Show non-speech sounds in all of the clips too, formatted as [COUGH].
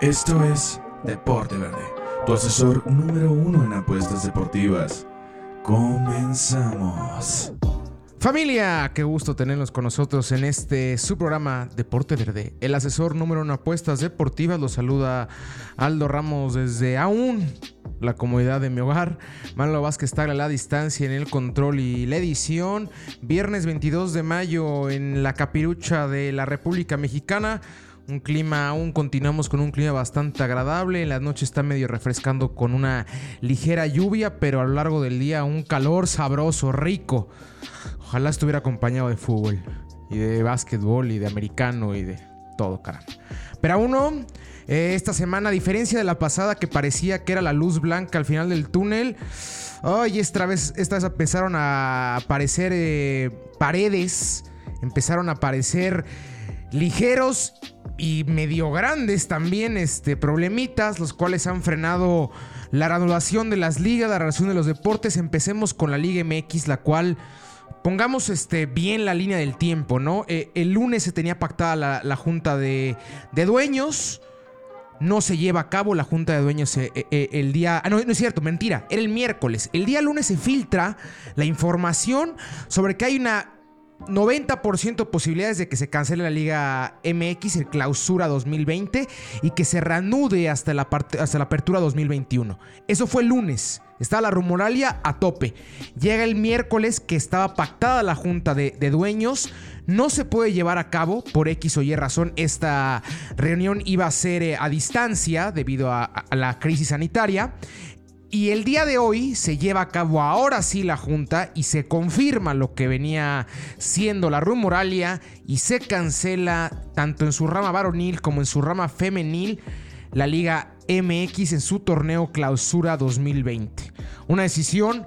Esto es Deporte Verde, tu asesor número uno en apuestas deportivas. Comenzamos. Familia, qué gusto tenerlos con nosotros en este su programa Deporte Verde. El asesor número uno en apuestas deportivas lo saluda Aldo Ramos desde aún la comodidad de mi hogar. Manolo Vázquez está a la distancia en el control y la edición. Viernes 22 de mayo en la capirucha de la República Mexicana. Un clima, aún continuamos con un clima bastante agradable. En la noche está medio refrescando con una ligera lluvia, pero a lo largo del día un calor sabroso, rico. Ojalá estuviera acompañado de fútbol y de básquetbol y de americano y de todo, caramba. Pero aún no. Eh, esta semana, a diferencia de la pasada que parecía que era la luz blanca al final del túnel, hoy esta vez, esta vez empezaron a aparecer eh, paredes, empezaron a aparecer ligeros y medio grandes también este, problemitas, los cuales han frenado la reanudación de las ligas, la relación de los deportes. Empecemos con la Liga MX, la cual pongamos este, bien la línea del tiempo, ¿no? Eh, el lunes se tenía pactada la, junta de, dueños. No se lleva a cabo la junta de dueños eh, eh, el día... Ah, no, no es cierto, mentira. Era el miércoles. El día lunes se filtra la información sobre que hay una 90% posibilidades de que se cancele la Liga MX, el clausura 2020, y que se reanude hasta la, hasta la apertura 2021. Eso fue el lunes. Estaba la rumoralia a tope. Llega el miércoles que estaba pactada la junta de, dueños. No se puede llevar a cabo por X o Y razón. Esta reunión iba a ser eh, a distancia debido a la crisis sanitaria. Y el día de hoy se lleva a cabo ahora sí la junta y se confirma lo que venía siendo la rumoralia y se cancela tanto en su rama varonil como en su rama femenil la Liga MX en su torneo clausura 2020. Una decisión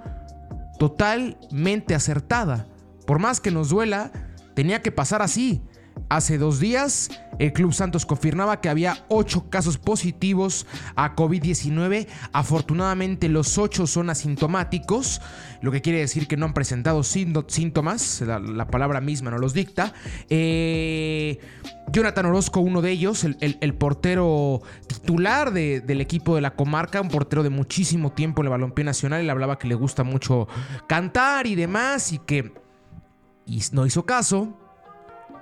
totalmente acertada. Por más que nos duela, tenía que pasar así. Hace dos días, el Club Santos confirmaba que había ocho casos positivos a COVID-19. Afortunadamente, los ocho son asintomáticos, lo que quiere decir que no han presentado síntomas. La, palabra misma no los dicta. Eh, Jonathan Orozco, uno de ellos, el, portero titular del equipo de la comarca, un portero de muchísimo tiempo en el balompié nacional. Él hablaba que le gusta mucho cantar y demás, y que no hizo caso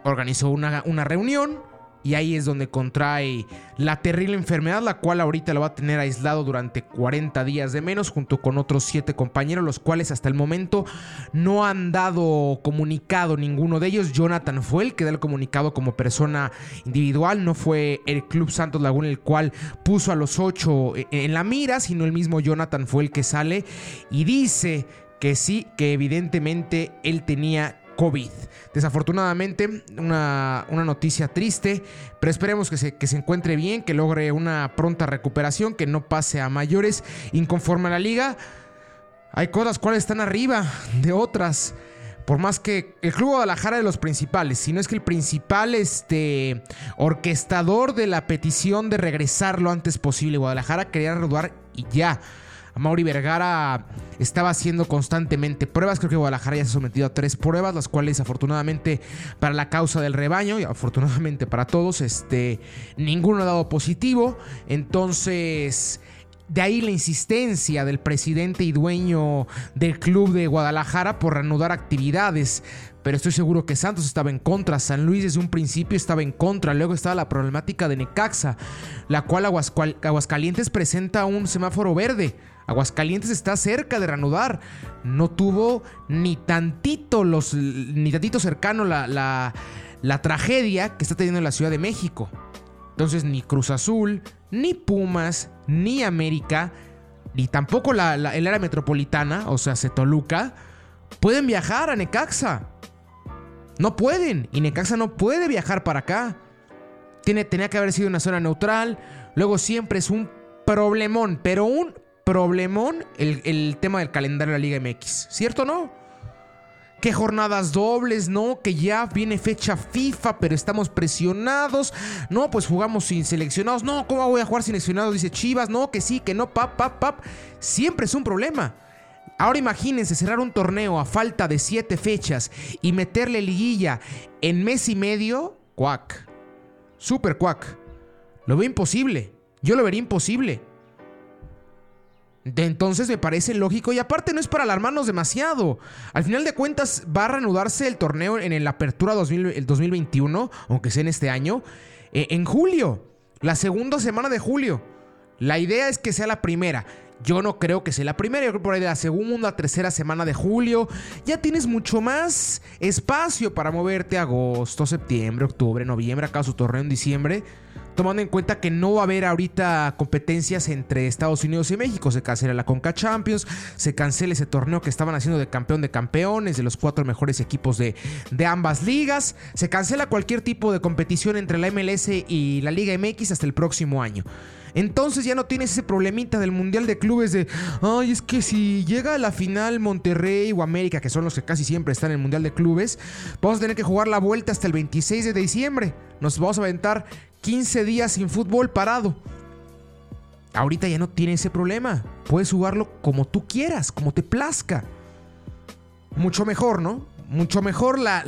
organizó una, una reunión y ahí es donde contrae la terrible enfermedad, la cual ahorita lo va a tener aislado durante 40 días de menos, junto con otros 7 compañeros, los cuales hasta el momento no han dado comunicado ninguno de ellos. Jonathan fue el que da el comunicado como persona individual, no fue el Club Santos Laguna el cual puso a los 8 en la mira, sino el mismo Jonathan fue el que sale y dice que sí, que evidentemente él tenía COVID. Desafortunadamente, una, noticia triste, pero esperemos que se, que se encuentre bien, que logre una pronta recuperación, que no pase a mayores. Inconforme a la liga, hay cosas cuales están arriba de otras. Por más que el Club Guadalajara de los principales, si no es que el principal este, orquestador de la petición de regresar lo antes posible. Guadalajara quería reanudar y ya. Mauri Vergara estaba haciendo constantemente pruebas. Creo que Guadalajara ya se ha sometido a tres pruebas, las cuales afortunadamente para la causa del rebaño y afortunadamente para todos, este, ninguno ha dado positivo. Entonces... De ahí la insistencia del presidente y dueño del club de Guadalajara por reanudar actividades. Pero estoy seguro que Santos estaba en contra, San Luis desde un principio estaba en contra, luego estaba la problemática de Necaxa, la cual Aguascalientes presenta un semáforo verde. Aguascalientes está cerca de reanudar. No tuvo ni tantito, los, ni tantito cercano la, la, tragedia que está teniendo en la Ciudad de México. Entonces ni Cruz Azul, ni Pumas, ni América, ni tampoco la, el área metropolitana, o sea, Toluca, pueden viajar a Necaxa. No pueden. Y Necaxa no puede viajar para acá. Tiene, tenía que haber sido una zona neutral. Luego siempre es un problemón, pero un problemón el, tema del calendario de la Liga MX. ¿Cierto o no? ¿Qué jornadas dobles? No, que ya viene fecha FIFA, pero estamos presionados. No, pues jugamos sin seleccionados. No, ¿cómo voy a jugar sin seleccionados? Dice Chivas. No, que sí, que no, pap, pap, pap. Siempre es un problema. Ahora imagínense cerrar un torneo a falta de siete fechas y meterle liguilla en mes y medio. Cuac. Super cuac. Lo veo imposible. Yo lo vería imposible. De entonces me parece lógico y aparte no es para alarmarnos demasiado. Al final de cuentas va a reanudarse el torneo en la apertura 2021, aunque sea en este año, eh, en julio, la segunda semana de julio. La idea es que sea la primera. Yo no creo que sea la primera, yo creo por ahí de la segunda, tercera semana de julio ya tienes mucho más espacio para moverte agosto, septiembre, octubre, noviembre, acaso torneo en diciembre, tomando en cuenta que no va a haber ahorita competencias entre Estados Unidos y México, se cancela la Conca Champions, se cancela ese torneo que estaban haciendo de campeón de campeones, de los cuatro mejores equipos de, de ambas ligas, se cancela cualquier tipo de competición entre la MLS y la Liga MX hasta el próximo año. Entonces ya no tienes ese problemita del Mundial de Clubes de, ay, es que si llega a la final Monterrey o América, que son los que casi siempre están en el Mundial de Clubes, vamos a tener que jugar la vuelta hasta el 26 de diciembre. Nos vamos a aventar 15 días sin fútbol parado. Ahorita ya no tiene ese problema. Puedes jugarlo como tú quieras, como te plazca. Mucho mejor, ¿no? Mucho mejor la,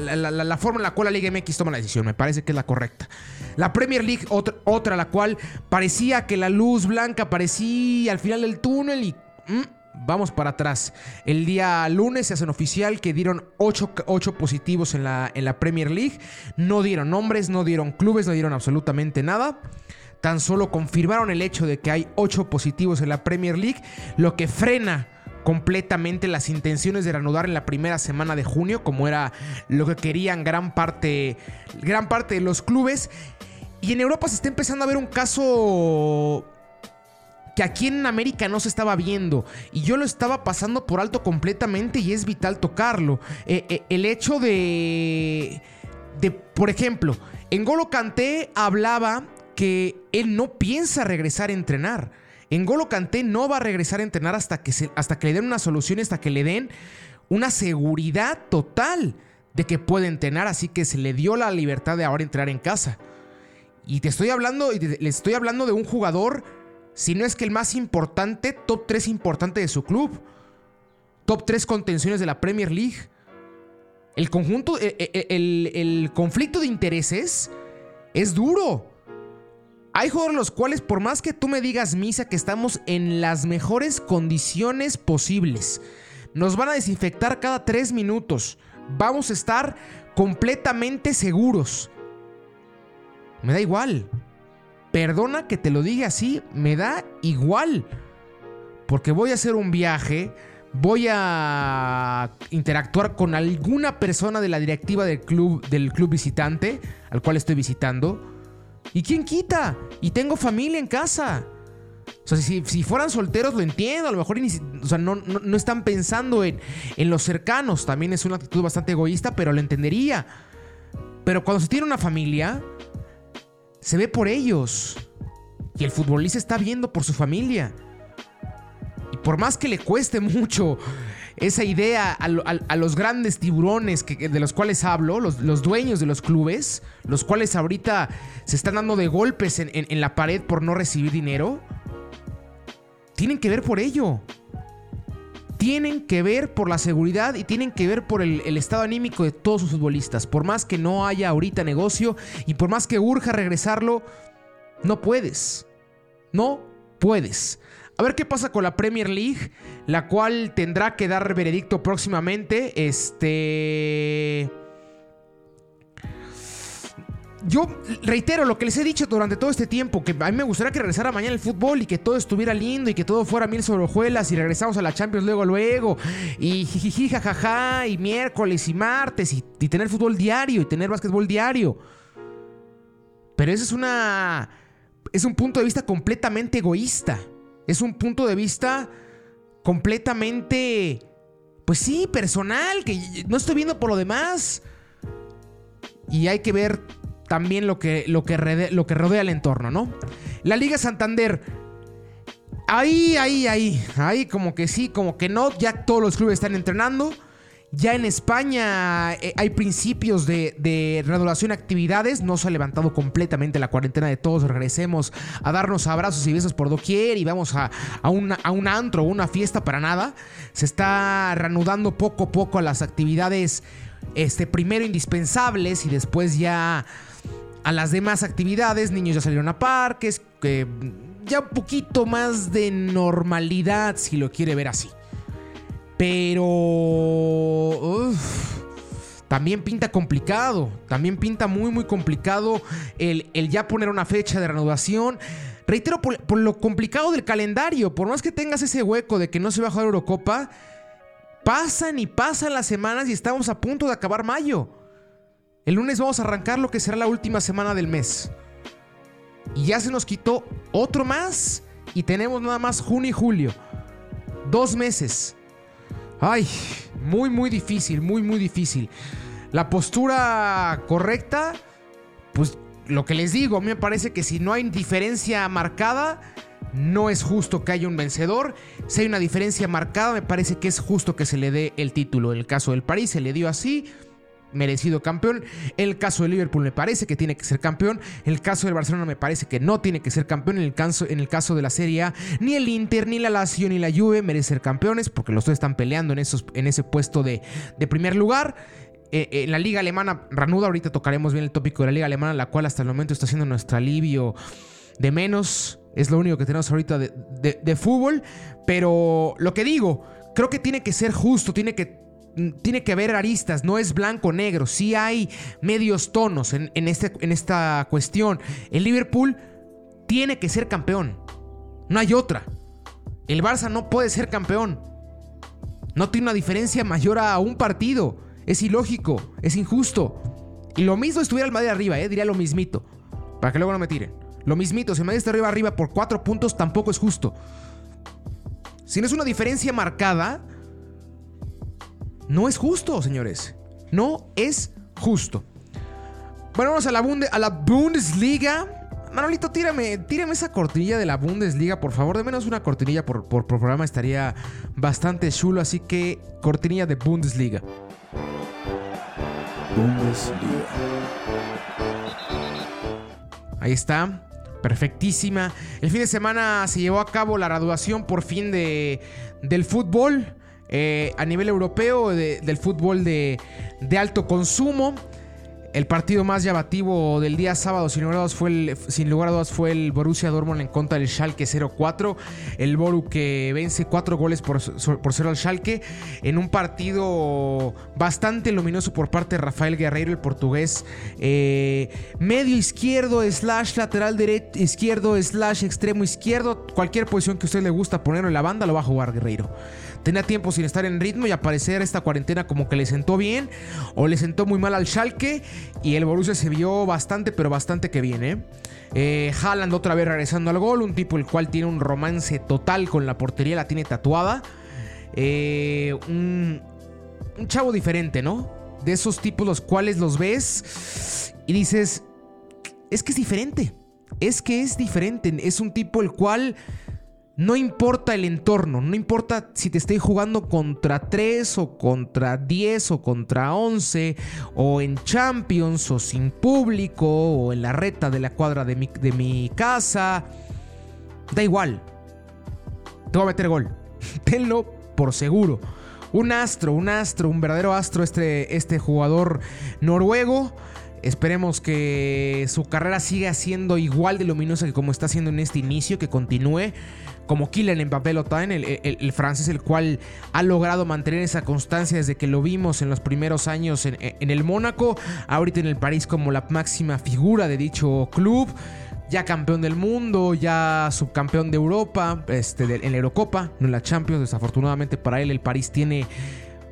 forma en la cual la Liga MX toma la decisión. Me parece que es la correcta. La Premier League, otra, otra la cual parecía que la luz blanca parecía al final del túnel y... Mm, vamos para atrás. El día lunes se hacen oficial que dieron 8, positivos en la, en la Premier League. No dieron nombres, no dieron clubes, no dieron absolutamente nada. Tan solo confirmaron el hecho de que hay 8 positivos en la Premier League, lo que frena completamente las intenciones de reanudar en la primera semana de junio, como era lo que querían gran parte, gran parte de los clubes. Y en Europa se está empezando a ver un caso que aquí en América no se estaba viendo y yo lo estaba pasando por alto completamente y es vital tocarlo. Eh, eh, el hecho de, de, por ejemplo, en Golo Kanté hablaba que él no piensa regresar a entrenar. En Golo Kanté no va a regresar a entrenar hasta que, hasta que le den una solución, hasta que le den una seguridad total de que puede entrenar, así que se le dio la libertad de ahora entrar en casa. Y te estoy hablando, le estoy hablando de un jugador, si no es que el más importante, top 3 importante de su club. Top 3 contenciones de la Premier League. El conjunto, e, e, e, el, conflicto de intereses es duro. Hay jugadores los cuales, por más que tú me digas, Misa, que estamos en las mejores condiciones posibles, nos van a desinfectar cada tres minutos. Vamos a estar completamente seguros. Me da igual. Perdona que te lo diga así, me da igual. Porque voy a hacer un viaje, voy a interactuar con alguna persona de la directiva del club, del club visitante al cual estoy visitando ¿Y quién quita? Y tengo familia en casa. O sea, si, fueran solteros lo entiendo, a lo mejor no, están pensando en, en los cercanos, también es una actitud bastante egoísta, pero lo entendería. Pero cuando se tiene una familia, se ve por ellos. Y el futbolista está viendo por su familia. Y por más que le cueste mucho esa idea a, los grandes tiburones que, de los cuales hablo, los, dueños de los clubes, los cuales ahorita se están dando de golpes en, la pared por no recibir dinero, tienen que ver por ello. Tienen que ver por la seguridad y tienen que ver por el, estado anímico de todos sus futbolistas. Por más que no haya ahorita negocio y por más que urja regresarlo, no puedes. No puedes. A ver qué pasa con la Premier League, la cual tendrá que dar veredicto próximamente. Este... Yo reitero lo que les he dicho durante todo este tiempo, que a mí me gustaría que regresara mañana el fútbol y que todo estuviera lindo y que todo fuera mil sobre hojuelas y regresamos a la Champions luego, luego, y jijiji, jajaja, y miércoles y martes, y, y tener fútbol diario y tener básquetbol diario. Pero eso es una... es un punto de vista completamente egoísta. Es un punto de vista completamente, pues sí, personal, que no estoy viendo por lo demás. Y hay que ver también lo que, lo que, lo que rodea el entorno, ¿no? La Liga Santander. Ahí, ahí, ahí. Ahí como que sí, como que no. Ya todos los clubes están entrenando. Ya en España eh, hay principios de, de de actividades. No se ha levantado completamente la cuarentena de todos. Regresemos a darnos abrazos y besos por doquier y vamos a, a, a un antro o una fiesta para nada. Se está reanudando poco a poco las actividades este, primero indispensables y después ya a las demás actividades. Niños ya salieron a parques. que ya un poquito más de normalidad si lo quiere ver así. Pero... también pinta complicado. También pinta muy, muy complicado el, el ya poner una fecha de reanudación. Reitero, por, por, lo complicado del calendario. Por más que tengas ese hueco de que no se va a jugar Eurocopa, pasan y pasan las semanas y estamos a punto de acabar mayo. El lunes vamos a arrancar lo que será la última semana del mes. Y ya se nos quitó otro más. Y tenemos nada más junio y julio. Dos meses. Ay, muy, muy difícil, muy, muy difícil. La postura correcta, pues lo que les digo, a mí me parece que si no hay diferencia marcada, no es justo que haya un vencedor. Si hay una diferencia marcada, me parece que es justo que se le dé el título. En el caso del París se le dio así merecido campeón. El caso de Liverpool me parece que tiene que ser campeón. El caso del Barcelona me parece que no tiene que ser campeón. En el caso, en el caso de la Serie A, ni el Inter, ni la Lazio, ni la Juve merecen ser campeones porque los dos están peleando en, esos, en ese puesto de, de primer lugar. Eh, en la liga alemana, Ranuda, ahorita tocaremos bien el tópico de la liga alemana, la cual hasta el momento está siendo nuestro alivio de menos. Es lo único que tenemos ahorita de, de fútbol. Pero lo que digo, creo que tiene que ser justo, tiene que tiene que haber aristas, no es blanco-negro, sí hay medios tonos en, en, este, en esta cuestión. El Liverpool tiene que ser campeón, no hay otra. El Barça no puede ser campeón, no tiene una diferencia mayor a un partido, es ilógico, es injusto. Y lo mismo estuviera el Madrid arriba, eh, diría lo mismito, para que luego no me tiren. Lo mismito, si el Madrid está arriba arriba por cuatro puntos tampoco es justo. Si no es una diferencia marcada, no es justo, señores. No es justo. Bueno, vamos a la, Bunde a la Bundesliga. Manolito, tírame, tírame esa cortinilla de la Bundesliga, por favor. De menos una cortinilla por, por, por programa estaría bastante chulo. Así que, cortinilla de Bundesliga. Bundesliga. Ahí está. Perfectísima. El fin de semana se llevó a cabo la graduación por fin de, del fútbol. Eh, a nivel europeo de, del fútbol de, alto consumo. El partido más llamativo del día sábado, sin lugar a dudas, fue el, sin lugar a dudas, fue el Borussia Dortmund en contra del Schalke 0-4. El Boru que vence 4 goles por, por 0 al Schalke en un partido bastante luminoso por parte de Rafael Guerreiro, el portugués. Eh, medio izquierdo, slash lateral derecho, izquierdo, slash extremo izquierdo. Cualquier posición que usted le gusta ponerlo en la banda, lo va a jugar Guerreiro tenía tiempo sin estar en ritmo y aparecer esta cuarentena como que le sentó bien o le sentó muy mal al Schalke y el Borussia se vio bastante pero bastante que bien, ¿eh? Eh, Haaland otra vez regresando al gol, un tipo el cual tiene un romance total con la portería, la tiene tatuada. Eh, un, un chavo diferente, ¿no? De esos tipos los cuales los ves y dices, es que es diferente. Es que es diferente. Es un tipo el cual no importa el entorno, no importa si te estoy jugando contra 3 o contra 10 o contra 11 o en Champions o sin público o en la reta de la cuadra de mi, de mi casa. Da igual. Te voy a meter gol. [LAUGHS] Tenlo por seguro. Un astro, un astro, un verdadero astro este, este jugador noruego. Esperemos que su carrera siga siendo igual de luminosa que como está siendo en este inicio, que continúe como Kylian Mbappé Lotain, el, el, el, francés, el cual ha logrado mantener esa constancia desde que lo vimos en los primeros años en, el Mónaco, ahorita en el París como la máxima figura de dicho club ya campeón del mundo, ya subcampeón de Europa, este, en la Eurocopa, no en la Champions. Desafortunadamente para él, el París tiene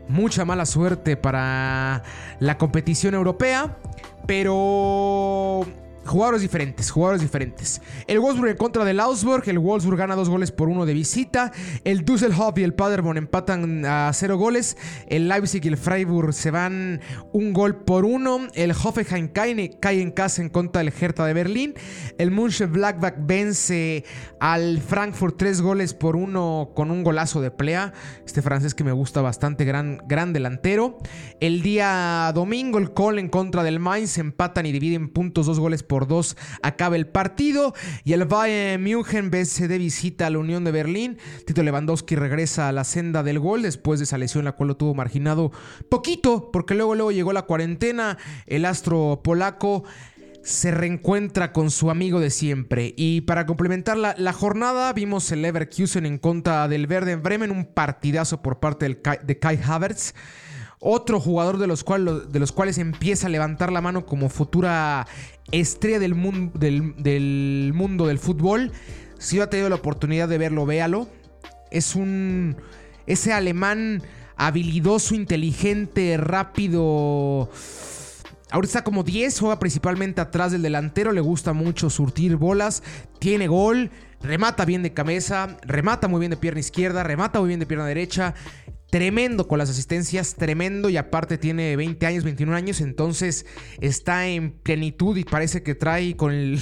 mucha mala suerte para la competición europea. Pero Jugadores diferentes, jugadores diferentes. El Wolfsburg en contra del Augsburg. El Wolfsburg gana dos goles por uno de visita. El Düsseldorf y el Paderborn empatan a cero goles. El Leipzig y el Freiburg se van un gol por uno. El Hoffenheim cae, cae en casa en contra del Hertha de Berlín. El Mönchengladbach vence al Frankfurt tres goles por uno con un golazo de Plea. Este francés que me gusta bastante, gran, gran delantero. El día domingo el Col en contra del Mainz empatan y dividen puntos dos goles por dos. Acaba el partido y el Bayern München vence de visita a la Unión de Berlín. Tito Lewandowski regresa a la senda del gol después de esa lesión la cual lo tuvo marginado poquito porque luego luego llegó la cuarentena. El astro polaco se reencuentra con su amigo de siempre. Y para complementar la, jornada, vimos el Leverkusen en contra del Verde en Bremen, un partidazo por parte de Kai Havertz. Otro jugador de los, de los, cuales empieza a levantar la mano como futura estrella del, del, mundo del fútbol. Si ha tenido la oportunidad de verlo, véalo. Es un. Ese alemán habilidoso, inteligente, rápido Ahorita está como 10, juega principalmente atrás del delantero, le gusta mucho surtir bolas, tiene gol, remata bien de cabeza, remata muy bien de pierna izquierda, remata muy bien de pierna derecha, tremendo con las asistencias, tremendo y aparte tiene 20 años, 21 años, entonces está en plenitud y parece que trae con el...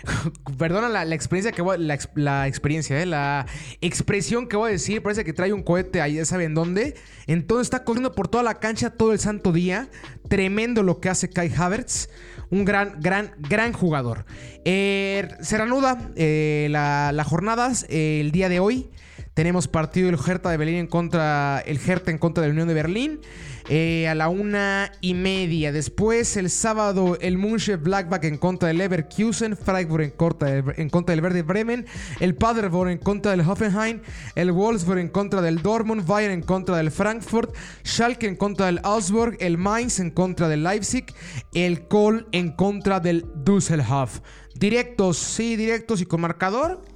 [LAUGHS] perdona la, experiencia que voy, la, experiencia, eh, la expresión que voy a decir, parece que trae un cohete ahí, ya saben dónde. Entonces está corriendo por toda la cancha todo el santo día, tremendo lo que hace Kai Havertz. Un gran, gran, gran jugador. Eh, se reanuda eh, la, jornada el día de hoy. Tenemos partido del Hertha de Berlín en contra. El Hertha en contra de la Unión de Berlín. Eh, a la una y media. Después, el sábado, el Munche Blackback en contra del Leverkusen. Freiburg en contra, en del Verde Bremen. El Paderborn en contra del Hoffenheim. El Wolfsburg en contra del Dortmund. Bayern en contra del Frankfurt. Schalke en contra del Augsburg. El Mainz en contra del Leipzig. El Kohl en contra del Düsseldorf. Directos, sí, directos y con marcador.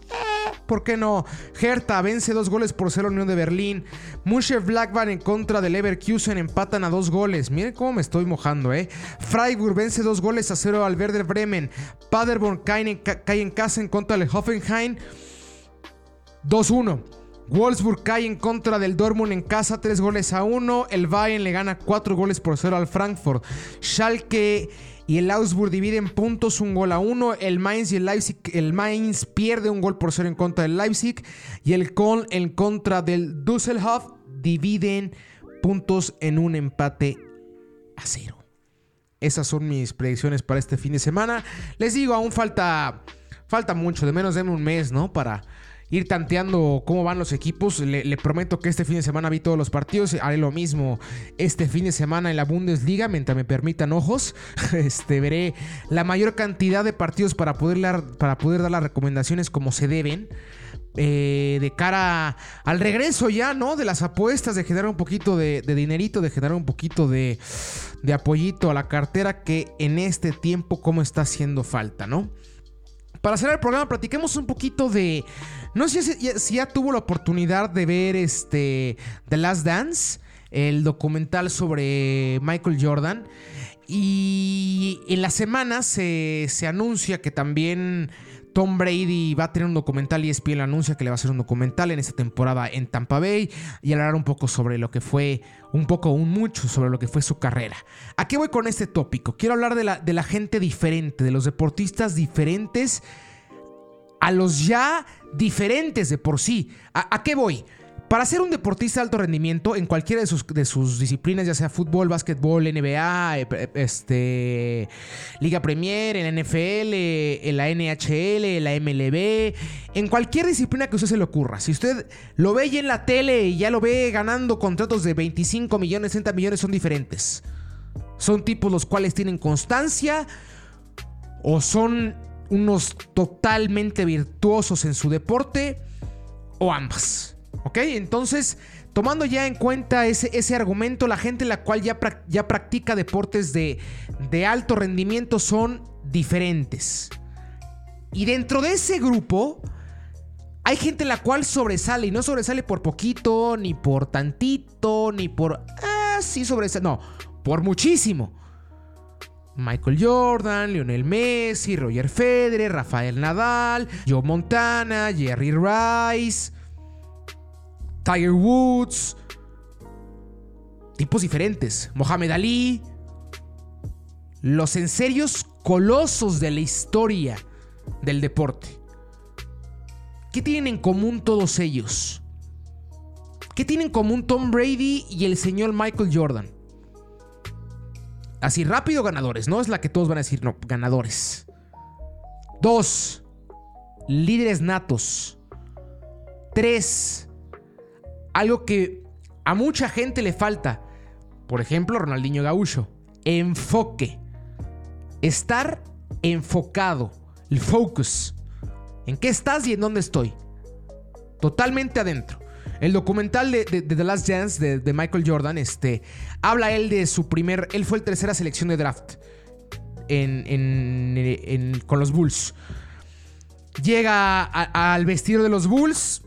¿Por qué no? Hertha vence dos goles por cero Unión de Berlín. Musche Blackburn en contra del Leverkusen empatan a dos goles. Miren cómo me estoy mojando, ¿eh? Freiburg vence dos goles a cero al Werder Bremen. Paderborn cae en, cae en casa en contra del Hoffenheim. 2-1. Wolfsburg cae en contra del Dortmund en casa, tres goles a uno. El Bayern le gana cuatro goles por cero al Frankfurt. Schalke y el Augsburg divide en puntos un gol a uno. El Mainz y el Leipzig, el Mainz pierde un gol por cero en contra del Leipzig. Y el Köln en contra del Düsseldorf dividen puntos en un empate a cero. Esas son mis predicciones para este fin de semana. Les digo, aún falta, falta mucho, de menos de un mes, ¿no? Para ir tanteando cómo van los equipos. Le, prometo que este fin de semana vi todos los partidos. Haré lo mismo este fin de semana en la Bundesliga, mientras me permitan ojos. [LAUGHS] Este, veré la mayor cantidad de partidos para poder, para poder dar las recomendaciones como se deben. Eh, de cara al regreso ya, ¿no? De las apuestas, de generar un poquito de, de dinerito, de generar un poquito de, de apoyito a la cartera que en este tiempo como está haciendo falta, ¿no? Para cerrar el programa, platiquemos un poquito de. No sé si, ya tuvo la oportunidad de ver este. The Last Dance, el documental sobre Michael Jordan. Y en la semana se, se anuncia que también Tom Brady va a tener un documental y ESPN anuncia que le va a hacer un documental en esta temporada en Tampa Bay y hablar un poco sobre lo que fue, un poco, un mucho sobre lo que fue su carrera. ¿A qué voy con este tópico? Quiero hablar de la, de la gente diferente, de los deportistas diferentes a los ya diferentes de por sí. a qué voy? Para ser un deportista de alto rendimiento en cualquiera de sus, disciplinas, ya sea fútbol, básquetbol, NBA, eh, este, Liga Premier, la NFL, en la NHL, la MLB, en cualquier disciplina que usted se le ocurra. Si usted lo ve ya en la tele y ya lo ve ganando contratos de 25 millones, 30 millones, son diferentes. Son tipos los cuales tienen constancia o son unos totalmente virtuosos en su deporte o ambas. ¿Ok? Entonces, tomando ya en cuenta ese, ese argumento, la gente la cual ya, ya practica deportes de, de alto rendimiento son diferentes. Y dentro de ese grupo, hay gente la cual sobresale y no sobresale por poquito, ni por tantito, ni por... Ah, sí sobresale. No, por muchísimo. Michael Jordan, Lionel Messi, Roger Federer, Rafael Nadal, Joe Montana, Jerry Rice, Tiger Woods, tipos diferentes, Mohamed Ali, los en serios colosos de la historia del deporte. ¿Qué tienen en común todos ellos? ¿Qué tienen en común Tom Brady y el señor Michael Jordan? Así rápido ganadores, no es la que todos van a decir, no, ganadores. Dos, líderes natos. Tres, algo que a mucha gente le falta. Por ejemplo, Ronaldinho Gaúcho. Enfoque. Estar enfocado. El focus. ¿En qué estás y en dónde estoy? Totalmente adentro. El documental de, The Last Dance de, Michael Jordan, este, habla él de su primer. Él fue el tercera selección de draft con los Bulls. Llega al vestido de los Bulls,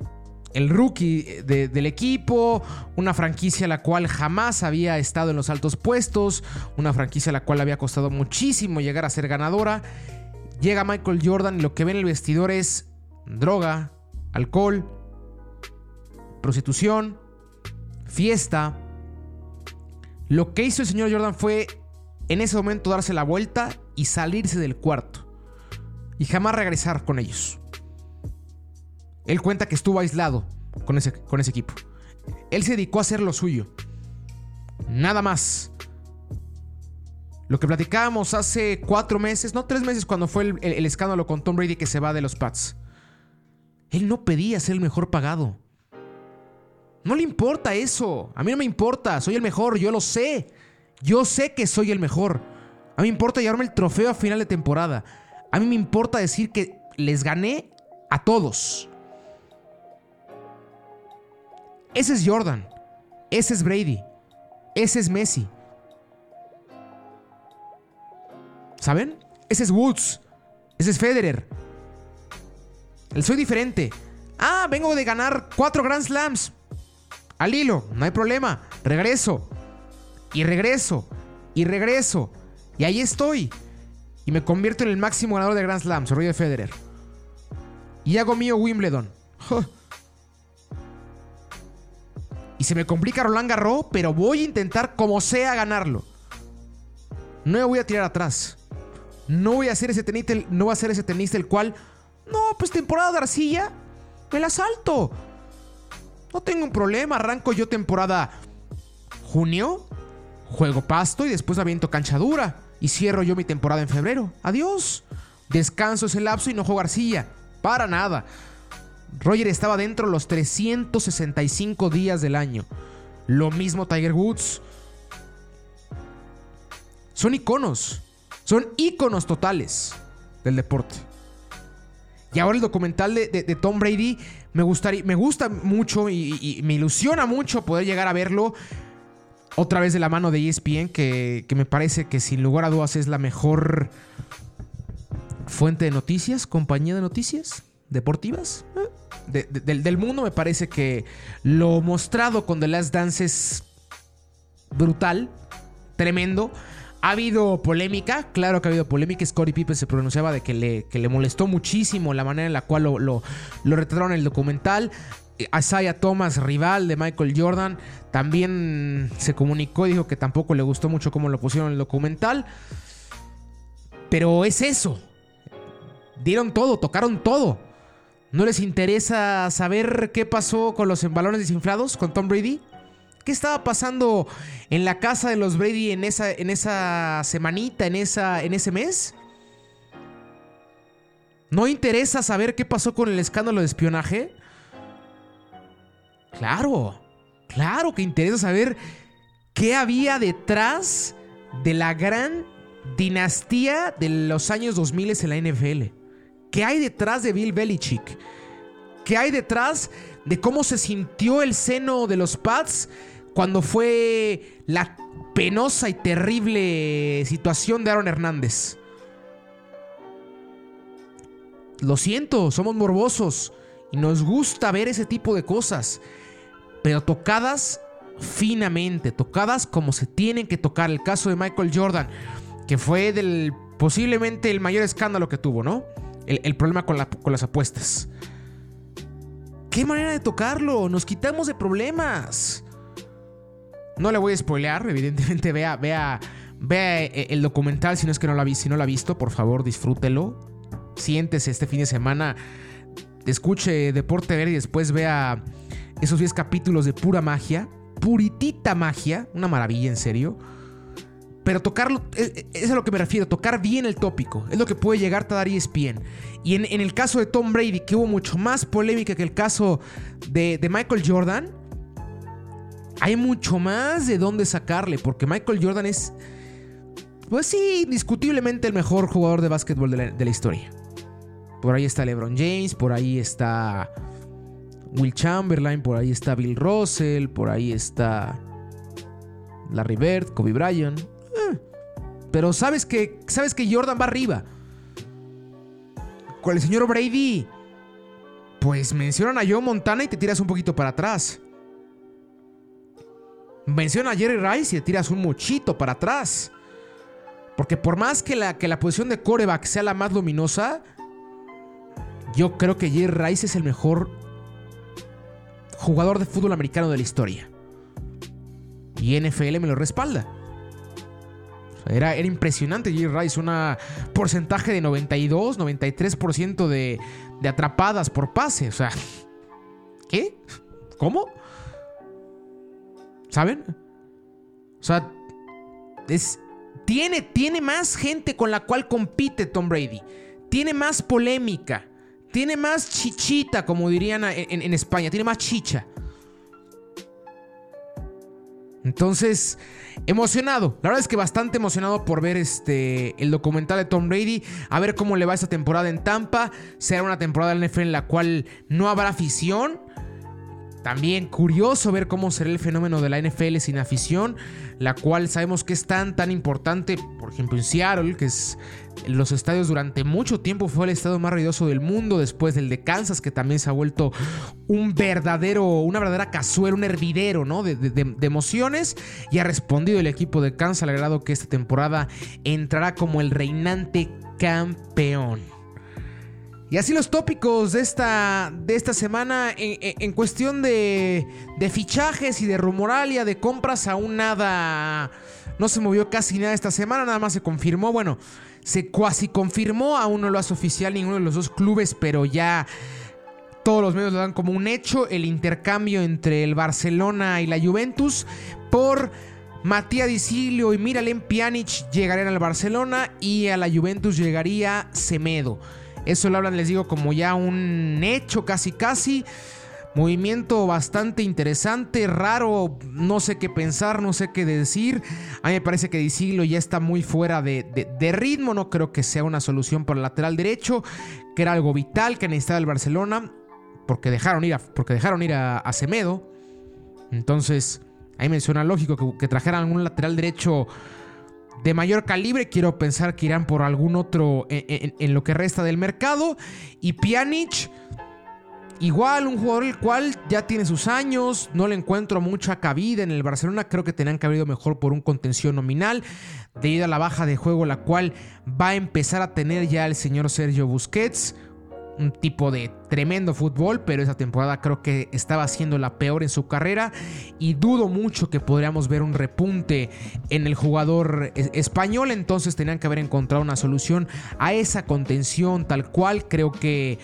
el rookie del equipo, una franquicia la cual jamás había estado en los altos puestos, una franquicia la cual había costado muchísimo llegar a ser ganadora. Llega Michael Jordan y lo que ve en el vestidor es droga, alcohol, prostitución, fiesta. Lo que hizo el señor Jordan fue en ese momento darse la vuelta y salirse del cuarto. Y jamás regresar con ellos. Él cuenta que estuvo aislado con ese, con ese equipo. Él se dedicó a hacer lo suyo. Nada más. Lo que platicábamos hace cuatro meses, no tres meses, cuando fue el, escándalo con Tom Brady que se va de los Pats. Él no pedía ser el mejor pagado. No le importa eso. A mí no me importa. Soy el mejor, yo lo sé. Yo sé que soy el mejor. A mí me importa llevarme el trofeo a final de temporada. A mí me importa decir que les gané a todos. Ese es Jordan. Ese es Brady. Ese es Messi. ¿Saben? Ese es Woods. Ese es Federer. El soy diferente. Ah, vengo de ganar cuatro Grand Slams. Al hilo, no hay problema. Regreso. Y regreso. Y regreso. Y ahí estoy. Y me convierto en el máximo ganador de Grand Slams, Roger Federer. Y hago mío Wimbledon. Y se me complica Roland Garros, pero voy a intentar como sea ganarlo. No me voy a tirar atrás. No voy a ser ese tenista, no voy a ser ese tenista el cual, no, pues temporada de arcilla, me la salto. No tengo un problema, arranco yo temporada junio, juego pasto y después aviento cancha dura y cierro yo mi temporada en febrero. Adiós. Descanso ese lapso y no juego arcilla. Para nada. Roger estaba dentro los 365 días del año. Lo mismo Tiger Woods. Son iconos. Son iconos totales del deporte. Y ahora el documental de, Tom Brady me, gustaría, me gusta mucho y, me ilusiona mucho poder llegar a verlo otra vez de la mano de ESPN, que, que me parece que sin lugar a dudas es la mejor fuente de noticias, compañía de noticias deportivas. ¿eh? Del mundo, me parece que lo mostrado con The Last Dance es brutal, tremendo. Ha habido polémica, claro que ha habido polémica. Scottie Pippen se pronunciaba de que le, le molestó muchísimo la manera en la cual lo, lo, retrataron en el documental. Isaiah Thomas, rival de Michael Jordan, también se comunicó y dijo que tampoco le gustó mucho cómo lo pusieron en el documental. Pero es eso. Dieron todo, tocaron todo. ¿No les interesa saber qué pasó con los balones desinflados con Tom Brady? ¿Qué estaba pasando en la casa de los Brady en esa, en esa semanita, en, esa, en ese mes? ¿No interesa saber qué pasó con el escándalo de espionaje? Claro, claro que interesa saber qué había detrás de la gran dinastía de los años 2000 en la NFL. ¿Qué hay detrás de Bill Belichick? ¿Qué hay detrás de cómo se sintió el seno de los Pats cuando fue la penosa y terrible situación de Aaron Hernández? Lo siento, somos morbosos y nos gusta ver ese tipo de cosas, pero tocadas finamente, tocadas como se tienen que tocar. El caso de Michael Jordan que fue del posiblemente el mayor escándalo que tuvo, ¿no? El, problema con, con las apuestas. ¿Qué manera de tocarlo? Nos quitamos de problemas. No le voy a spoilear, evidentemente vea, vea, vea eh, el documental si no es que no lo ha, si no lo ha visto, por favor disfrútelo. Siéntese este fin de semana, escuche Deporte Ver y después vea esos 10 capítulos de pura magia, puritita magia, una maravilla en serio. Pero tocarlo, e, e, es, a lo que me refiero, tocar bien el tópico. Es lo que puede llegar a dar ESPN. Y en, el caso de Tom Brady, que hubo mucho más polémica que el caso de, de Michael Jordan, hay mucho más de dónde sacarle, porque Michael Jordan es, pues sí, indiscutiblemente el mejor jugador de básquetbol de la, historia. Por ahí está LeBron James, por ahí está Will Chamberlain, por ahí está Bill Russell, por ahí está Larry Bird, Kobe Bryant. Pero sabes que, sabes que Jordan va arriba. Con el señor Brady, pues mencionan a Joe Montana y te tiras un poquito para atrás. Menciona a Jerry Rice y le tiras un muchito para atrás. Porque por más que la, que la posición de coreback sea la más luminosa, yo creo que Jerry Rice es el mejor jugador de fútbol americano de la historia. Y NFL me lo respalda. Era, era impresionante Jerry Rice, un porcentaje de 92, 93% de, de atrapadas por pase. O sea, ¿qué? ¿Cómo? ¿Saben? O sea, es, tiene, tiene más gente con la cual compite Tom Brady. Tiene más polémica. Tiene más chichita, como dirían en, España. Tiene más chicha. Entonces, emocionado. La verdad es que bastante emocionado por ver este el documental de Tom Brady. A ver cómo le va esta temporada en Tampa. Será una temporada en NFL en la cual no habrá afición. También curioso ver cómo será el fenómeno de la NFL sin afición, la cual sabemos que es tan tan importante, por ejemplo en Seattle, que es los estadios durante mucho tiempo fue el estadio más ruidoso del mundo, después del de Kansas, que también se ha vuelto un verdadero, una verdadera cazuela, un hervidero, ¿no? De, de emociones, y ha respondido el equipo de Kansas al grado que esta temporada entrará como el reinante campeón. Y así los tópicos de esta, de esta semana en, cuestión de, fichajes y de rumoralia, de compras, aún nada, no se movió casi nada esta semana, nada más se confirmó, bueno, se cuasi confirmó, aún no lo hace oficial ninguno de los dos clubes, pero ya todos los medios lo dan como un hecho, el intercambio entre el Barcelona y la Juventus por... Matías Dicilio y Miralem Pjanic llegarían al Barcelona y a la Juventus llegaría Semedo. Eso lo hablan, les digo, como ya un hecho casi casi. Movimiento bastante interesante, raro, no sé qué pensar, no sé qué decir. A mí me parece que Dicilio ya está muy fuera de, ritmo, no creo que sea una solución para el lateral derecho, que era algo vital que necesitaba el Barcelona, porque dejaron ir a, porque dejaron ir a, Semedo. Entonces, ahí me suena lógico que, que trajeran algún lateral derecho de mayor calibre. Quiero pensar que irán por algún otro en, lo que resta del mercado. Y Pjanic, igual un jugador el cual ya tiene sus años. No le encuentro mucha cabida en el Barcelona. Creo que tenían cabido mejor por un contención nominal. Debido a la baja de juego, la cual va a empezar a tener ya el señor Sergio Busquets un tipo de tremendo fútbol, pero esa temporada creo que estaba siendo la peor en su carrera y dudo mucho que podríamos ver un repunte en el jugador español, entonces tenían que haber encontrado una solución a esa contención tal cual, creo que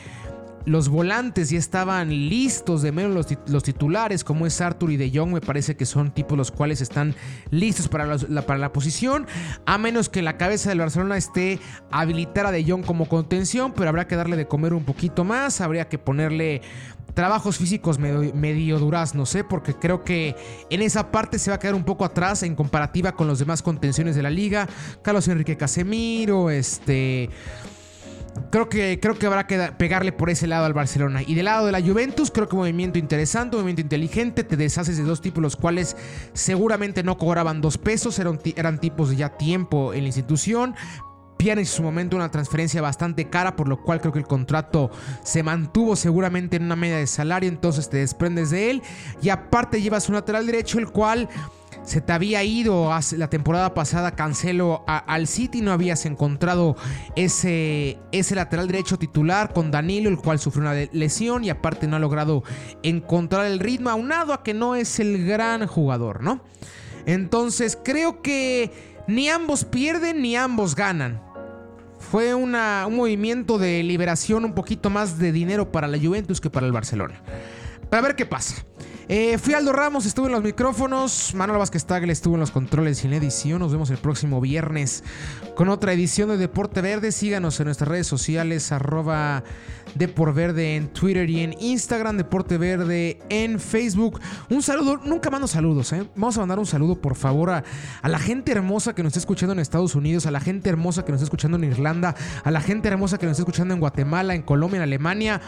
los volantes ya estaban listos, de menos los, titulares, como es Arthur y De Jong, me parece que son tipos los cuales están listos para la, para la posición, a menos que la cabeza del Barcelona esté habilitar a De Jong como contención, pero habrá que darle de comer un poquito más, habría que ponerle trabajos físicos medio, medio duras, no sé, porque creo que en esa parte se va a quedar un poco atrás en comparativa con los demás contenciones de la liga, Carlos Enrique Casemiro, este... Creo que, creo que habrá que pegarle por ese lado al Barcelona. Y del lado de la Juventus, creo que movimiento interesante, movimiento inteligente. Te deshaces de dos tipos, los cuales seguramente no cobraban dos pesos. Eran, eran tipos de ya tiempo en la institución. Pian en su momento una transferencia bastante cara, por lo cual creo que el contrato se mantuvo seguramente en una media de salario. Entonces te desprendes de él. Y aparte llevas un lateral derecho, el cual se te había ido la temporada pasada Cancelo al City, no habías encontrado ese, ese lateral derecho titular con Danilo, el cual sufrió una lesión y aparte no ha logrado encontrar el ritmo, aunado a que no es el gran jugador, ¿no? Entonces creo que ni ambos pierden ni ambos ganan. Fue un movimiento de liberación, un poquito más de dinero para la Juventus que para el Barcelona. Para ver qué pasa. Eh, fui Aldo Ramos, estuve en los micrófonos. Manuel Vázquez Tagle estuvo en los controles y en edición. Nos vemos el próximo viernes con otra edición de Deporte Verde. Síganos en nuestras redes sociales, arroba Verde en Twitter y en Instagram, Deporte Verde en Facebook. Un saludo, nunca mando saludos, ¿eh? Vamos a mandar un saludo, por favor, a, a la gente hermosa que nos está escuchando en Estados Unidos, a la gente hermosa que nos está escuchando en Irlanda, a la gente hermosa que nos está escuchando en Guatemala, en Colombia, en Alemania.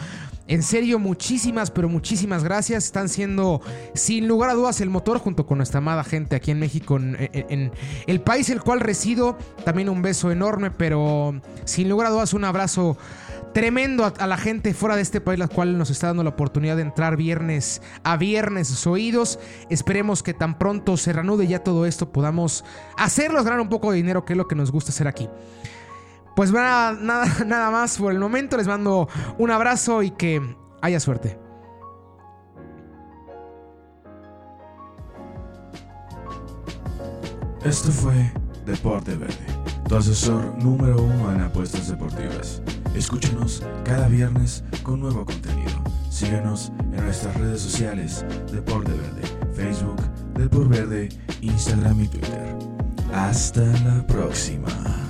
En serio, muchísimas, pero muchísimas gracias. Están siendo, sin lugar a dudas, el motor junto con nuestra amada gente aquí en México, en, el país el cual resido. También un beso enorme, pero sin lugar a dudas, un abrazo tremendo a, la gente fuera de este país, la cual nos está dando la oportunidad de entrar viernes a viernes sus oídos. Esperemos que tan pronto se reanude ya todo esto, podamos hacerlos ganar un poco de dinero, que es lo que nos gusta hacer aquí. Pues nada, nada, [LAUGHS] nada más por el momento. Les mando un abrazo y que haya suerte. Esto fue Deporte Verde, tu asesor número uno en apuestas deportivas. Escúchanos cada viernes con nuevo contenido. Síguenos en nuestras redes sociales Deporte Verde, Facebook, Deporte Verde, Instagram y Twitter. Hasta la próxima.